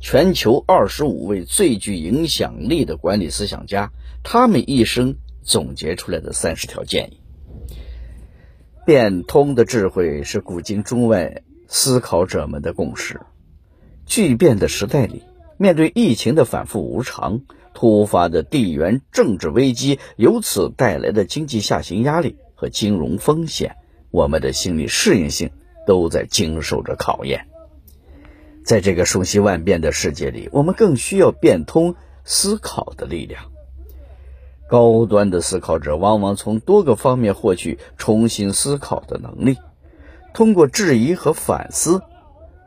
全球二十五位最具影响力的管理思想家，他们一生总结出来的三十条建议。变通的智慧是古今中外思考者们的共识。巨变的时代里，面对疫情的反复无常、突发的地缘政治危机，由此带来的经济下行压力和金融风险，我们的心理适应性都在经受着考验。在这个瞬息万变的世界里，我们更需要变通思考的力量。高端的思考者往往从多个方面获取重新思考的能力，通过质疑和反思，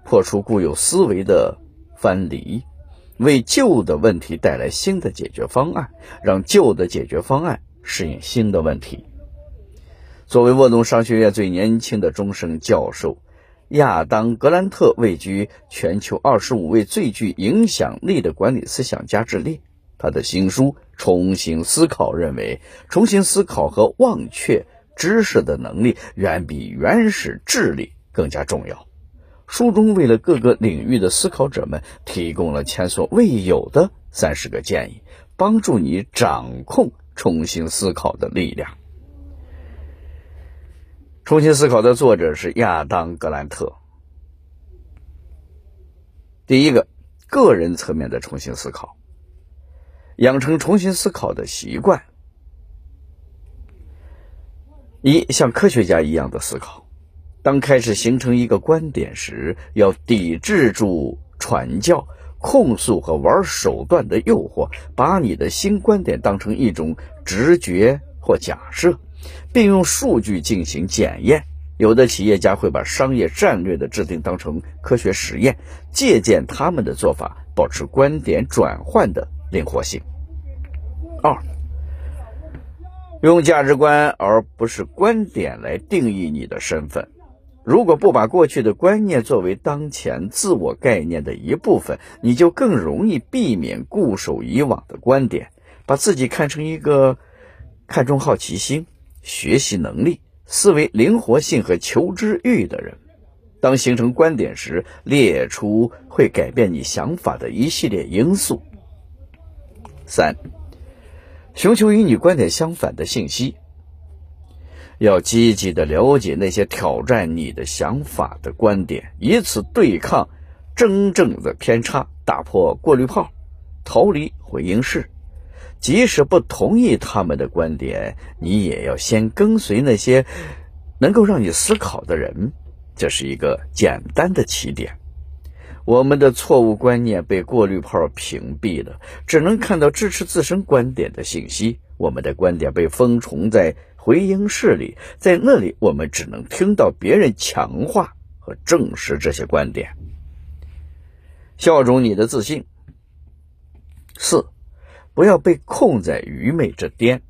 破除固有思维的藩篱，为旧的问题带来新的解决方案，让旧的解决方案适应新的问题。作为沃农商学院最年轻的终身教授，亚当·格兰特位居全球二十五位最具影响力的管理思想家之列。他的新书《重新思考》认为，重新思考和忘却知识的能力远比原始智力更加重要。书中为了各个领域的思考者们提供了前所未有的三十个建议，帮助你掌控重新思考的力量。重新思考的作者是亚当·格兰特。第一个，个人层面的重新思考。养成重新思考的习惯。一，像科学家一样的思考。当开始形成一个观点时，要抵制住传教、控诉和玩手段的诱惑，把你的新观点当成一种直觉或假设，并用数据进行检验。有的企业家会把商业战略的制定当成科学实验，借鉴他们的做法，保持观点转换的。灵活性。二，用价值观而不是观点来定义你的身份。如果不把过去的观念作为当前自我概念的一部分，你就更容易避免固守以往的观点，把自己看成一个看重好奇心、学习能力、思维灵活性和求知欲的人。当形成观点时，列出会改变你想法的一系列因素。三，寻求与你观点相反的信息。要积极的了解那些挑战你的想法的观点，以此对抗真正的偏差，打破过滤泡，逃离回应式。即使不同意他们的观点，你也要先跟随那些能够让你思考的人。这是一个简单的起点。我们的错误观念被过滤泡屏蔽了，只能看到支持自身观点的信息。我们的观点被封存在回音室里，在那里我们只能听到别人强化和证实这些观点。效忠你的自信。四，不要被控在愚昧之巅。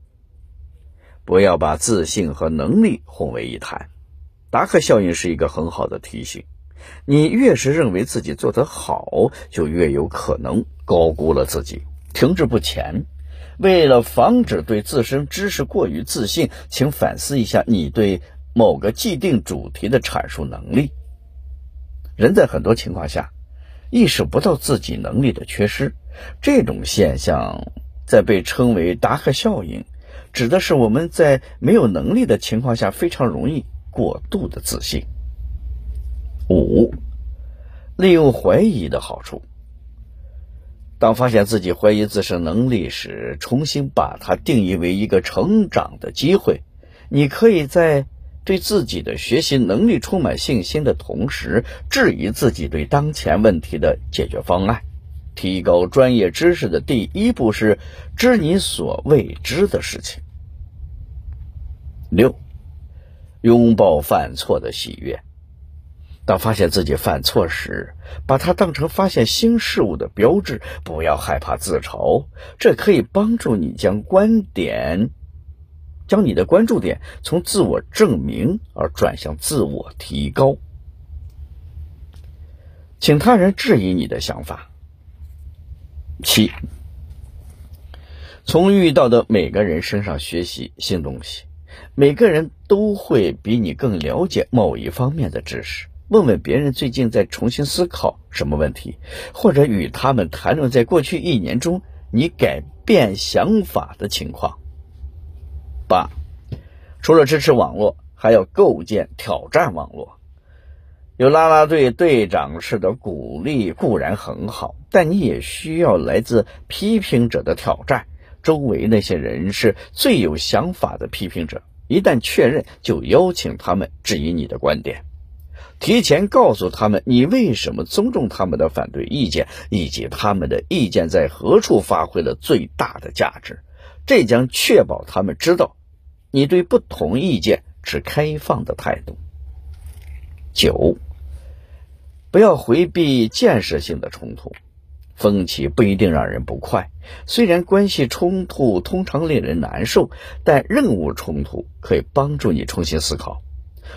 不要把自信和能力混为一谈。达克效应是一个很好的提醒。你越是认为自己做得好，就越有可能高估了自己，停滞不前。为了防止对自身知识过于自信，请反思一下你对某个既定主题的阐述能力。人在很多情况下意识不到自己能力的缺失，这种现象在被称为达克效应，指的是我们在没有能力的情况下非常容易过度的自信。五，利用怀疑的好处。当发现自己怀疑自身能力时，重新把它定义为一个成长的机会。你可以在对自己的学习能力充满信心的同时，质疑自己对当前问题的解决方案。提高专业知识的第一步是知你所未知的事情。六，拥抱犯错的喜悦。当发现自己犯错时，把它当成发现新事物的标志，不要害怕自嘲。这可以帮助你将观点、将你的关注点从自我证明而转向自我提高。请他人质疑你的想法。七，从遇到的每个人身上学习新东西。每个人都会比你更了解某一方面的知识。问问别人最近在重新思考什么问题，或者与他们谈论在过去一年中你改变想法的情况。八，除了支持网络，还要构建挑战网络。有啦啦队队长式的鼓励固然很好，但你也需要来自批评者的挑战。周围那些人是最有想法的批评者，一旦确认，就邀请他们质疑你的观点，提前告诉他们你为什么尊重他们的反对意见，以及他们的意见在何处发挥了最大的价值。这将确保他们知道你对不同意见持开放的态度。九，不要回避建设性的冲突，分歧不一定让人不快。虽然关系冲突通常令人难受，但任务冲突可以帮助你重新思考。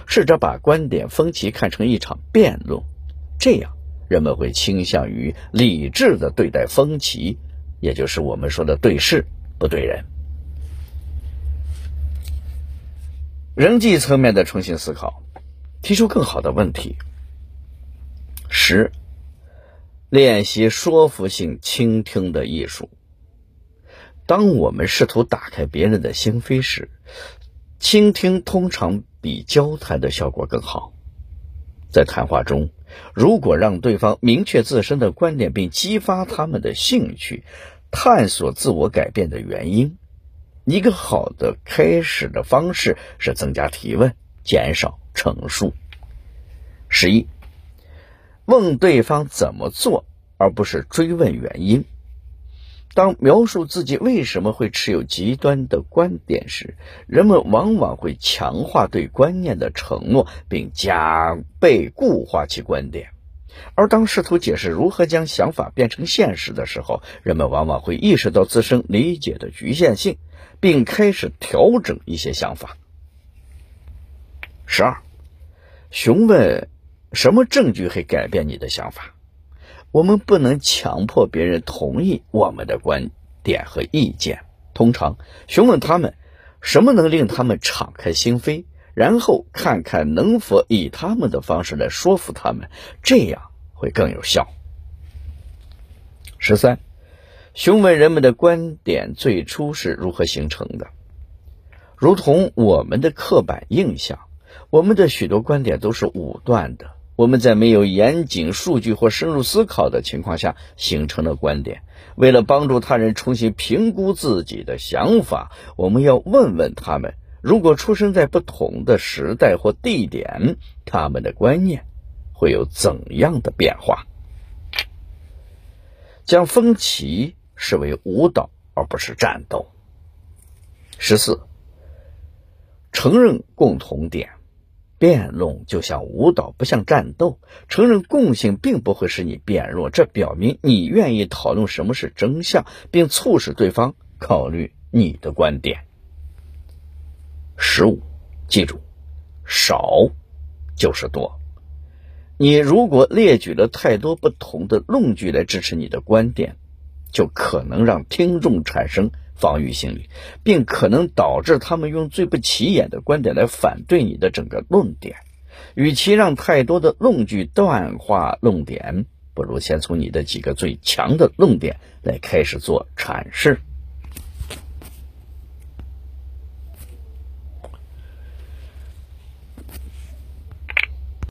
试着把观点分歧看成一场辩论，这样人们会倾向于理智的对待分歧，也就是我们说的对事不对人。人际层面的重新思考。提出更好的问题。十，练习说服性倾听的艺术。当我们试图打开别人的心扉时，倾听通常比交谈的效果更好。在谈话中，如果让对方明确自身的观点，并激发他们的兴趣，探索自我改变的原因，一个好的开始的方式是增加提问，减少。陈述。十一，问对方怎么做，而不是追问原因。当描述自己为什么会持有极端的观点时，人们往往会强化对观念的承诺，并加倍固化其观点；而当试图解释如何将想法变成现实的时候，人们往往会意识到自身理解的局限性，并开始调整一些想法。十二。询问什么证据会改变你的想法？我们不能强迫别人同意我们的观点和意见。通常询问他们什么能令他们敞开心扉，然后看看能否以他们的方式来说服他们，这样会更有效。十三，询问人们的观点最初是如何形成的，如同我们的刻板印象。我们的许多观点都是武断的，我们在没有严谨数据或深入思考的情况下形成了观点。为了帮助他人重新评估自己的想法，我们要问问他们：如果出生在不同的时代或地点，他们的观念会有怎样的变化？将分歧视为舞蹈而不是战斗。十四，承认共同点。辩论就像舞蹈，不像战斗。承认共性并不会使你变弱，这表明你愿意讨论什么是真相，并促使对方考虑你的观点。十五，记住，少就是多。你如果列举了太多不同的论据来支持你的观点，就可能让听众产生。防御心理，并可能导致他们用最不起眼的观点来反对你的整个论点。与其让太多的论据淡化论点，不如先从你的几个最强的论点来开始做阐释。